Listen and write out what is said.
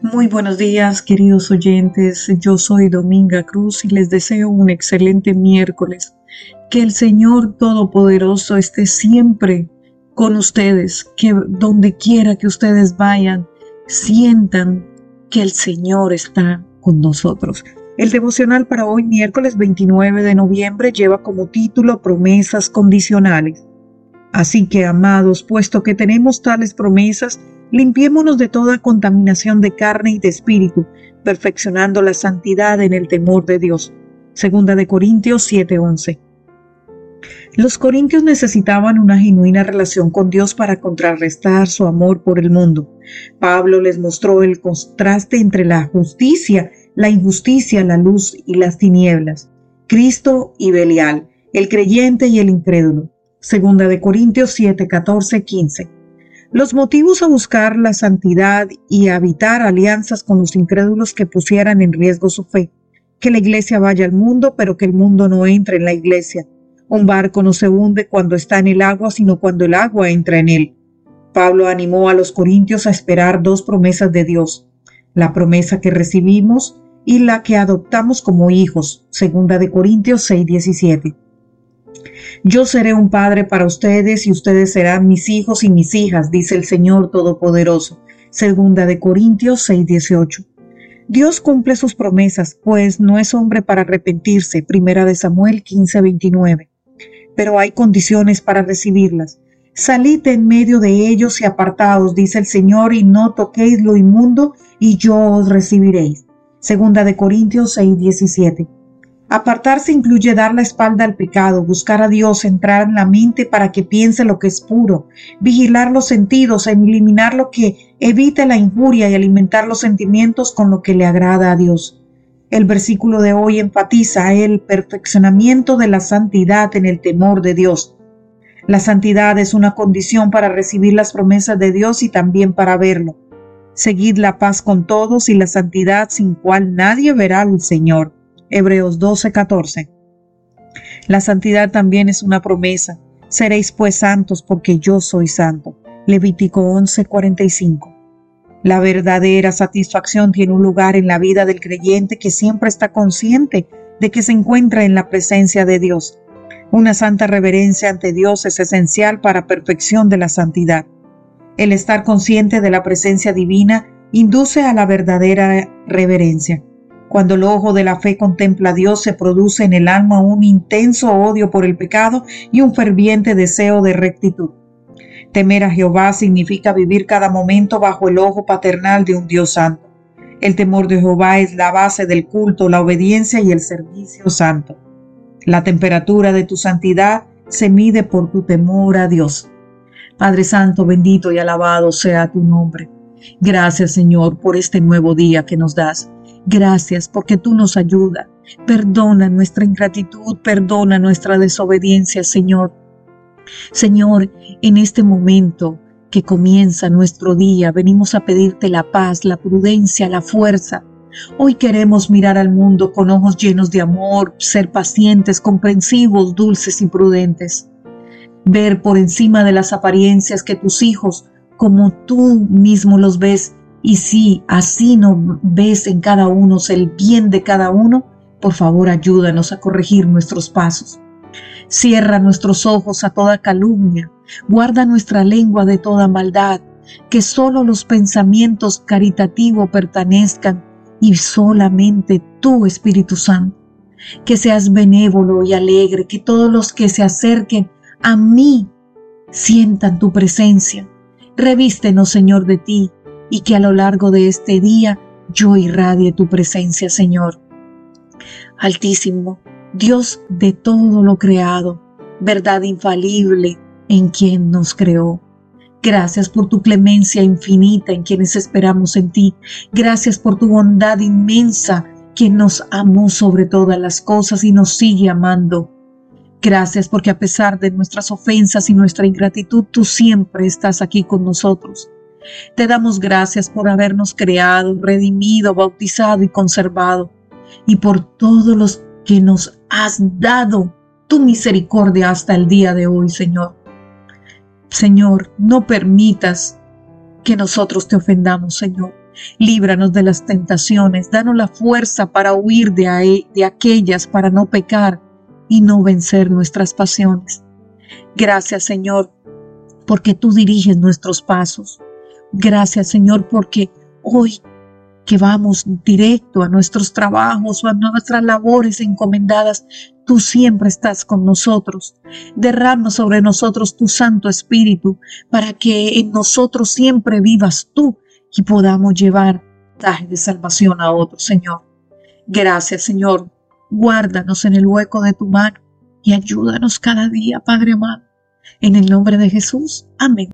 Muy buenos días, queridos oyentes. Yo soy Dominga Cruz y les deseo un excelente miércoles. Que el Señor Todopoderoso esté siempre con ustedes, que donde quiera que ustedes vayan, sientan que el Señor está con nosotros. El devocional para hoy, miércoles 29 de noviembre, lleva como título Promesas condicionales. Así que, amados, puesto que tenemos tales promesas, Limpiémonos de toda contaminación de carne y de espíritu, perfeccionando la santidad en el temor de Dios. Segunda de Corintios 7:11. Los corintios necesitaban una genuina relación con Dios para contrarrestar su amor por el mundo. Pablo les mostró el contraste entre la justicia, la injusticia, la luz y las tinieblas, Cristo y Belial, el creyente y el incrédulo. Segunda de Corintios 7, 15. Los motivos a buscar la santidad y a evitar alianzas con los incrédulos que pusieran en riesgo su fe. Que la iglesia vaya al mundo, pero que el mundo no entre en la iglesia. Un barco no se hunde cuando está en el agua, sino cuando el agua entra en él. Pablo animó a los corintios a esperar dos promesas de Dios. La promesa que recibimos y la que adoptamos como hijos. Segunda de Corintios 6:17. Yo seré un padre para ustedes y ustedes serán mis hijos y mis hijas, dice el Señor Todopoderoso. Segunda de Corintios 6:18. Dios cumple sus promesas, pues no es hombre para arrepentirse. Primera de Samuel 15:29. Pero hay condiciones para recibirlas. Salid en medio de ellos y apartaos, dice el Señor, y no toquéis lo inmundo, y yo os recibiréis. Segunda de Corintios 6:17. Apartarse incluye dar la espalda al pecado, buscar a Dios, entrar en la mente para que piense lo que es puro, vigilar los sentidos, eliminar lo que evite la injuria y alimentar los sentimientos con lo que le agrada a Dios. El versículo de hoy enfatiza el perfeccionamiento de la santidad en el temor de Dios. La santidad es una condición para recibir las promesas de Dios y también para verlo. Seguid la paz con todos y la santidad sin cual nadie verá al Señor. Hebreos 12:14. La santidad también es una promesa. Seréis pues santos porque yo soy santo. Levítico 11:45. La verdadera satisfacción tiene un lugar en la vida del creyente que siempre está consciente de que se encuentra en la presencia de Dios. Una santa reverencia ante Dios es esencial para perfección de la santidad. El estar consciente de la presencia divina induce a la verdadera reverencia. Cuando el ojo de la fe contempla a Dios, se produce en el alma un intenso odio por el pecado y un ferviente deseo de rectitud. Temer a Jehová significa vivir cada momento bajo el ojo paternal de un Dios santo. El temor de Jehová es la base del culto, la obediencia y el servicio santo. La temperatura de tu santidad se mide por tu temor a Dios. Padre Santo, bendito y alabado sea tu nombre. Gracias Señor por este nuevo día que nos das. Gracias porque tú nos ayudas. Perdona nuestra ingratitud, perdona nuestra desobediencia, Señor. Señor, en este momento que comienza nuestro día, venimos a pedirte la paz, la prudencia, la fuerza. Hoy queremos mirar al mundo con ojos llenos de amor, ser pacientes, comprensivos, dulces y prudentes. Ver por encima de las apariencias que tus hijos, como tú mismo los ves, y si así no ves en cada uno el bien de cada uno, por favor ayúdanos a corregir nuestros pasos. Cierra nuestros ojos a toda calumnia, guarda nuestra lengua de toda maldad, que solo los pensamientos caritativos pertenezcan y solamente tú, Espíritu Santo. Que seas benévolo y alegre, que todos los que se acerquen a mí sientan tu presencia. Revístenos, Señor, de ti y que a lo largo de este día yo irradie tu presencia, Señor. Altísimo, Dios de todo lo creado, verdad infalible en quien nos creó. Gracias por tu clemencia infinita en quienes esperamos en ti. Gracias por tu bondad inmensa, quien nos amó sobre todas las cosas y nos sigue amando. Gracias porque a pesar de nuestras ofensas y nuestra ingratitud, tú siempre estás aquí con nosotros. Te damos gracias por habernos creado, redimido, bautizado y conservado, y por todos los que nos has dado tu misericordia hasta el día de hoy, Señor. Señor, no permitas que nosotros te ofendamos, Señor. Líbranos de las tentaciones, danos la fuerza para huir de, de aquellas, para no pecar y no vencer nuestras pasiones. Gracias Señor, porque tú diriges nuestros pasos. Gracias Señor, porque hoy que vamos directo a nuestros trabajos o a nuestras labores encomendadas, tú siempre estás con nosotros. Derrama sobre nosotros tu Santo Espíritu para que en nosotros siempre vivas tú y podamos llevar de salvación a otros, Señor. Gracias, Señor. Guárdanos en el hueco de tu mano y ayúdanos cada día, Padre amado. En el nombre de Jesús. Amén.